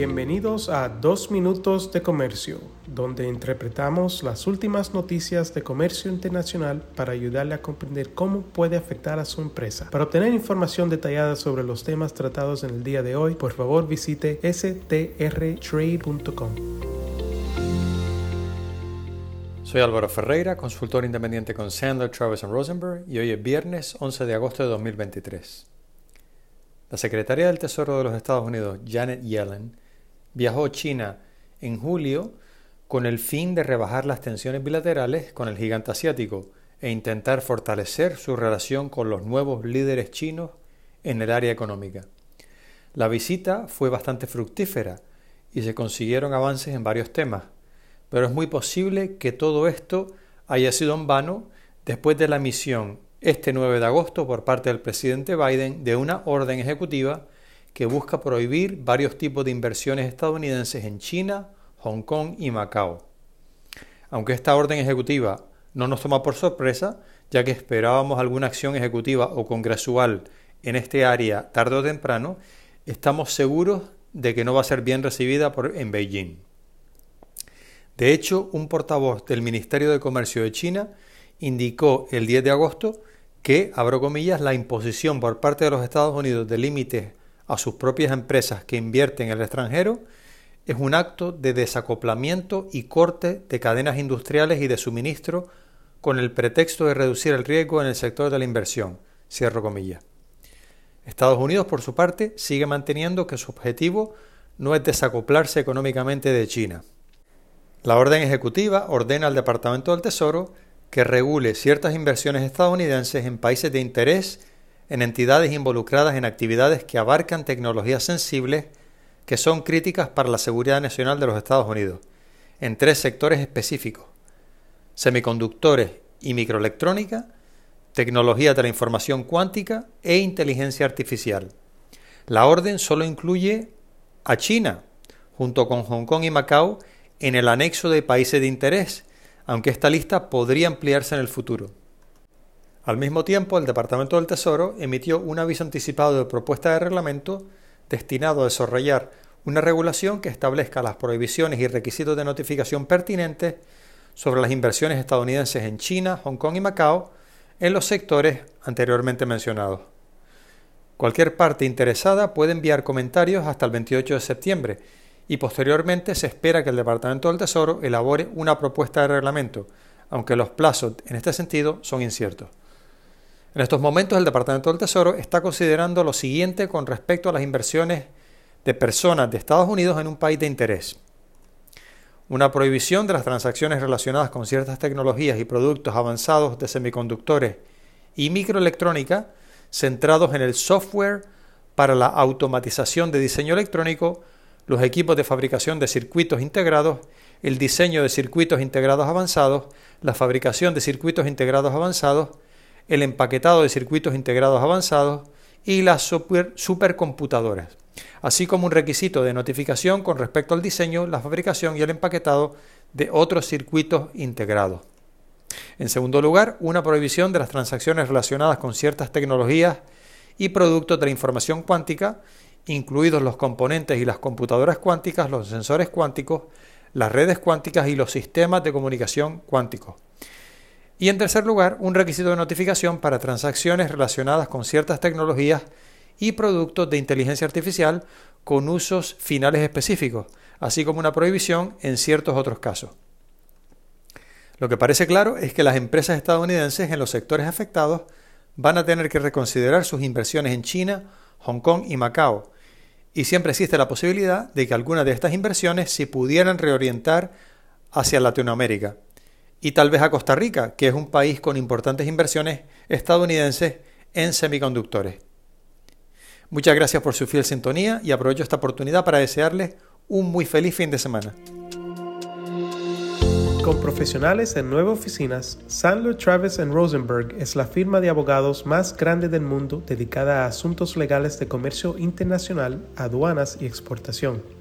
Bienvenidos a Dos Minutos de Comercio, donde interpretamos las últimas noticias de comercio internacional para ayudarle a comprender cómo puede afectar a su empresa. Para obtener información detallada sobre los temas tratados en el día de hoy, por favor visite strtrade.com. Soy Álvaro Ferreira, consultor independiente con Sandler, Travis Rosenberg, y hoy es viernes 11 de agosto de 2023. La secretaria del Tesoro de los Estados Unidos, Janet Yellen, viajó a China en julio con el fin de rebajar las tensiones bilaterales con el gigante asiático e intentar fortalecer su relación con los nuevos líderes chinos en el área económica. La visita fue bastante fructífera y se consiguieron avances en varios temas, pero es muy posible que todo esto haya sido en vano después de la misión este 9 de agosto por parte del presidente Biden de una orden ejecutiva que busca prohibir varios tipos de inversiones estadounidenses en China, Hong Kong y Macao. Aunque esta orden ejecutiva no nos toma por sorpresa, ya que esperábamos alguna acción ejecutiva o congresual en este área tarde o temprano, estamos seguros de que no va a ser bien recibida por, en Beijing. De hecho, un portavoz del Ministerio de Comercio de China indicó el 10 de agosto que, abro comillas, la imposición por parte de los Estados Unidos de límites a sus propias empresas que invierten en el extranjero es un acto de desacoplamiento y corte de cadenas industriales y de suministro con el pretexto de reducir el riesgo en el sector de la inversión. Comillas. Estados Unidos, por su parte, sigue manteniendo que su objetivo no es desacoplarse económicamente de China. La orden ejecutiva ordena al Departamento del Tesoro que regule ciertas inversiones estadounidenses en países de interés en entidades involucradas en actividades que abarcan tecnologías sensibles que son críticas para la seguridad nacional de los Estados Unidos, en tres sectores específicos, semiconductores y microelectrónica, tecnología de la información cuántica e inteligencia artificial. La orden solo incluye a China, junto con Hong Kong y Macao, en el anexo de países de interés aunque esta lista podría ampliarse en el futuro. Al mismo tiempo, el Departamento del Tesoro emitió un aviso anticipado de propuesta de reglamento destinado a desarrollar una regulación que establezca las prohibiciones y requisitos de notificación pertinentes sobre las inversiones estadounidenses en China, Hong Kong y Macao en los sectores anteriormente mencionados. Cualquier parte interesada puede enviar comentarios hasta el 28 de septiembre y posteriormente se espera que el Departamento del Tesoro elabore una propuesta de reglamento, aunque los plazos en este sentido son inciertos. En estos momentos el Departamento del Tesoro está considerando lo siguiente con respecto a las inversiones de personas de Estados Unidos en un país de interés. Una prohibición de las transacciones relacionadas con ciertas tecnologías y productos avanzados de semiconductores y microelectrónica centrados en el software para la automatización de diseño electrónico los equipos de fabricación de circuitos integrados, el diseño de circuitos integrados avanzados, la fabricación de circuitos integrados avanzados, el empaquetado de circuitos integrados avanzados y las supercomputadoras, así como un requisito de notificación con respecto al diseño, la fabricación y el empaquetado de otros circuitos integrados. En segundo lugar, una prohibición de las transacciones relacionadas con ciertas tecnologías y productos de la información cuántica incluidos los componentes y las computadoras cuánticas, los sensores cuánticos, las redes cuánticas y los sistemas de comunicación cuánticos. Y en tercer lugar, un requisito de notificación para transacciones relacionadas con ciertas tecnologías y productos de inteligencia artificial con usos finales específicos, así como una prohibición en ciertos otros casos. Lo que parece claro es que las empresas estadounidenses en los sectores afectados van a tener que reconsiderar sus inversiones en China Hong Kong y Macao, y siempre existe la posibilidad de que algunas de estas inversiones se pudieran reorientar hacia Latinoamérica y tal vez a Costa Rica, que es un país con importantes inversiones estadounidenses en semiconductores. Muchas gracias por su fiel sintonía y aprovecho esta oportunidad para desearles un muy feliz fin de semana. Con profesionales en nueve oficinas, Sandler Travis Rosenberg es la firma de abogados más grande del mundo dedicada a asuntos legales de comercio internacional, aduanas y exportación.